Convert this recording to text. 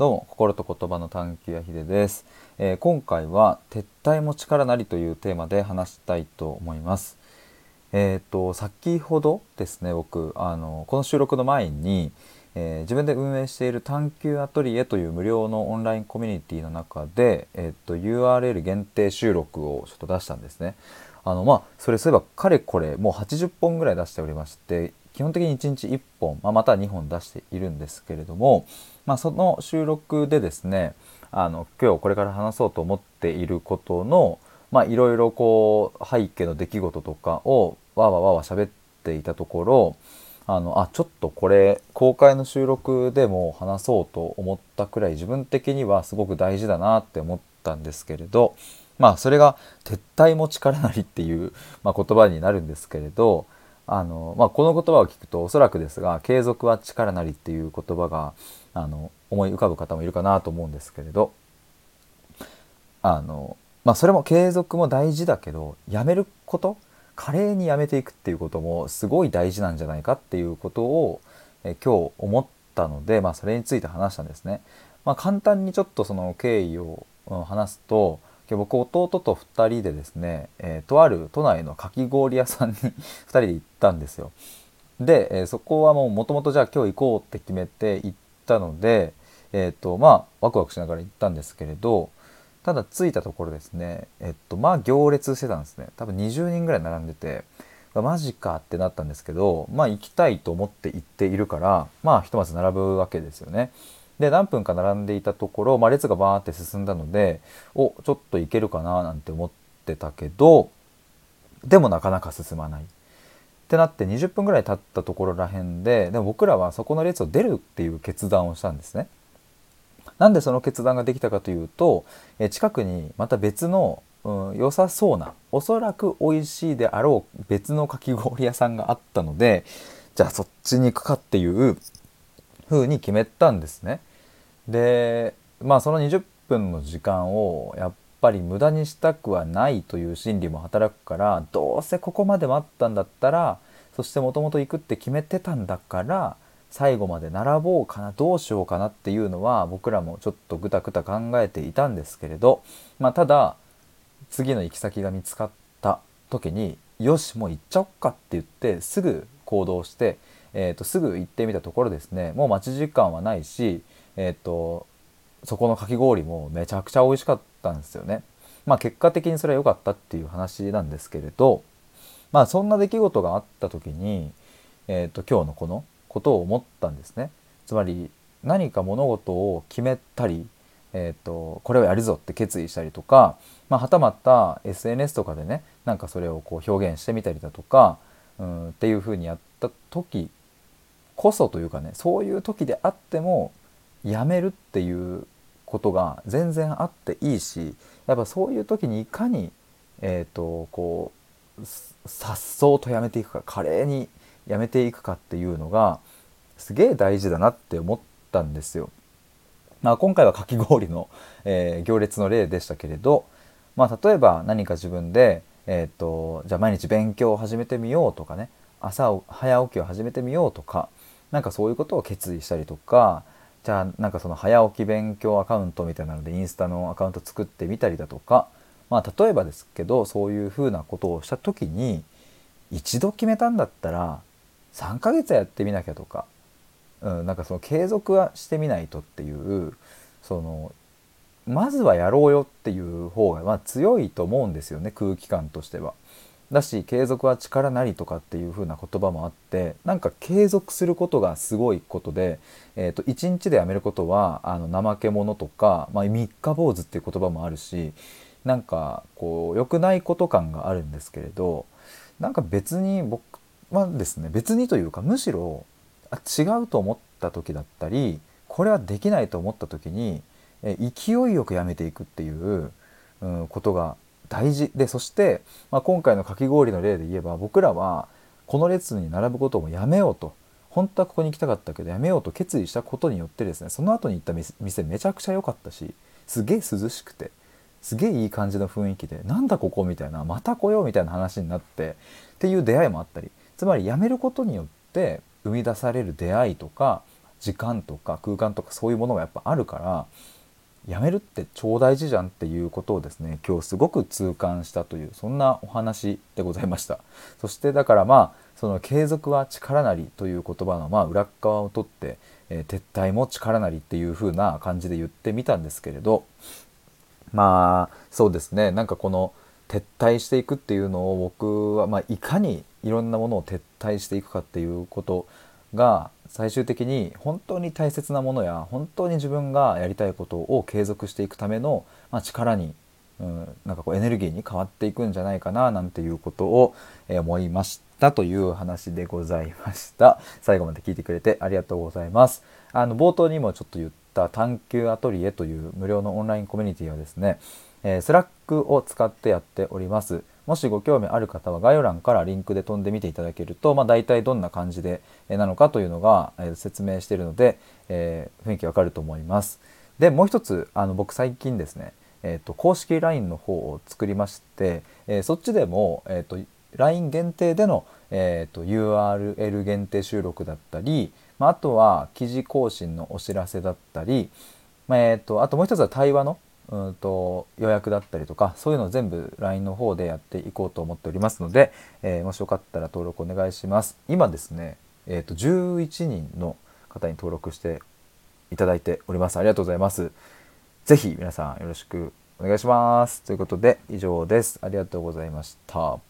どうも心と言葉の探求やひでです、えー、今回は撤退も力なりというテーマで話したいと思います。えっ、ー、と先ほどですね僕あのこの収録の前に、えー、自分で運営している探求アトリエという無料のオンラインコミュニティの中で、えーと、URL 限定収録をちょっと出したんですね。あのまあそれそういえばかれこれもう80本ぐらい出しておりまして基本的に1日1本、まあ、または2本出しているんですけれども、まあ、その収録でですねあの今日これから話そうと思っていることのいろいろこう背景の出来事とかをわわわわ喋っていたところあのあちょっとこれ公開の収録でも話そうと思ったくらい自分的にはすごく大事だなって思ったんですけれどまあそれが「撤退も力なり」っていう、まあ、言葉になるんですけれどあの、まあ、この言葉を聞くとおそらくですが「継続は力なり」っていう言葉があの思い浮かぶ方もいるかなと思うんですけれどあの、まあ、それも継続も大事だけどやめること華麗にやめていくっていうこともすごい大事なんじゃないかっていうことをえ今日思ったので、まあ、それについて話したんですね。まあ、簡単にちょっとその経緯を話すと僕弟と2人でですね、えー、とある都内のかき氷屋さんに 2人で行ったんですよ。で、えー、そこはもうもともとじゃあ今日行こうって決めて行ったので、えーとまあ、ワクワクしながら行ったんですけれどただ着いたところですねえっとまあ行列してたんですね多分20人ぐらい並んでてマジかってなったんですけどまあ行きたいと思って行っているからまあひとまず並ぶわけですよね。で何分か並んでいたところ、まあ、列がバーって進んだのでおちょっと行けるかななんて思ってたけどでもなかなか進まない。ってなって20分ぐらい経ったところらへんででも僕らはそこの列を出るっていう決断をしたんですね。なんでその決断ができたかというとえ近くにまた別の、うん、良さそうなおそらく美味しいであろう別のかき氷屋さんがあったのでじゃあそっちに行くかっていう風に決めたんですね。でまあその20分の時間をやっぱり無駄にしたくはないという心理も働くからどうせここまで待ったんだったらそしてもともと行くって決めてたんだから最後まで並ぼうかなどうしようかなっていうのは僕らもちょっとぐたぐた考えていたんですけれど、まあ、ただ次の行き先が見つかった時によしもう行っちゃおっかって言ってすぐ行動して、えー、とすぐ行ってみたところですね。もう待ち時間はないしえっ、とそこのかき氷もめちゃくちゃ美味しかったんですよね。まあ結果的にそれは良かったっていう話なんですけれどまあそんな出来事があった時に、えーと、今日のこのことを思ったんですね。つまり何か物事を決めたり、えーと、これをやるぞって決意したりとか、まあ、はたまた SNS とかでねなんかそれをこう表現してみたりだとか、うん、っていうふうにやった時こそというかねそういう時であってもやめるっていうことが全然あっていいしやっぱそういう時にいかに、えーと、こうさっそうとやめていくか華麗にやめていくかっていうのがすげえ大事だなって思ったんですよ。まあ、今回はかき氷の、えー、行列の例でしたけれど、まあ、例えば何か自分で、えーとじゃあ毎日勉強を始めてみようとかね朝早起きを始めてみようとか何かそういうことを決意したりとかじゃあなんかその早起き勉強アカウントみたいなのでインスタのアカウント作ってみたりだとかまあ例えばですけどそういうふうなことをした時に一度決めたんだったら3ヶ月やってみなきゃとか、うん、なんかその継続はしてみないとっていうそのまずはやろうよっていう方がまあ強いと思うんですよね空気感としては。だし継続は力なりとかっていう風な言葉もあってなんか継続することがすごいことで、えーと、1日でやめることはあの怠け者とか、まあ、三日坊主っていう言葉もあるしなんかこう良くないこと感があるんですけれどなんか別に僕はですね別にというかむしろあ違うと思った時だったりこれはできないと思った時に、え勢いよくやめていくっていう、うん、ことが大事。でそして、まあ、今回のかき氷の例で言えば僕らはこの列に並ぶこともやめようと。本当はここに行きたかったけどやめようと決意したことによってですねその後に行った店めちゃくちゃ良かったしすげえ涼しくてすげえいい感じの雰囲気でなんだここみたいなまた来ようみたいな話になってっていう出会いもあったりつまりやめることによって生み出される出会いとか時間とか空間とかそういうものがやっぱあるからやめるって超大事じゃんっていうことをですね今日すごく痛感したというそんなお話でございました。そしてだからまあその継続は力なりという言葉のまあ裏側を取って、えー、撤退も力なりっていう風な感じで言ってみたんですけれどまあそうですね。なんかこの撤退していくっていうのを僕は、まあ、いかにいろんなものを撤退していくかっていうことが最終的に本当に大切なものや本当に自分がやりたいことを継続していくための、ま、力に、うん、なんかこうエネルギーに変わっていくんじゃないかななんていうことを、え思いましたという話でございました。最後まで聞いてくれてありがとうございます。あの冒頭にもちょっと言った探求アトリエという無料のオンラインコミュニティはですね、えー、 Slack を使ってやっております。もしご興味ある方は概要欄からリンクで飛んでみていただけると、まあ、大体どんな感じでなのかというのが説明しているので、えー、雰囲気わかると思います。でもう一つあの僕最近ですね、えーと、公式 LINE の方を作りまして、えー、そっちでも、えーと、LINE 限定での、えーと、と URL 限定収録だったり、まあ、あとは記事更新のお知らせだったり、まあ、えー、とあともう一つは対話のうんと予約だったりとかそういうのを全部 LINE の方でやっていこうと思っておりますので、えー、もしよかったら登録お願いします。今ですね、えーと、11人の方に登録していただいております。ありがとうございます。ぜひ皆さんよろしくお願いします。ということで以上です。ありがとうございました。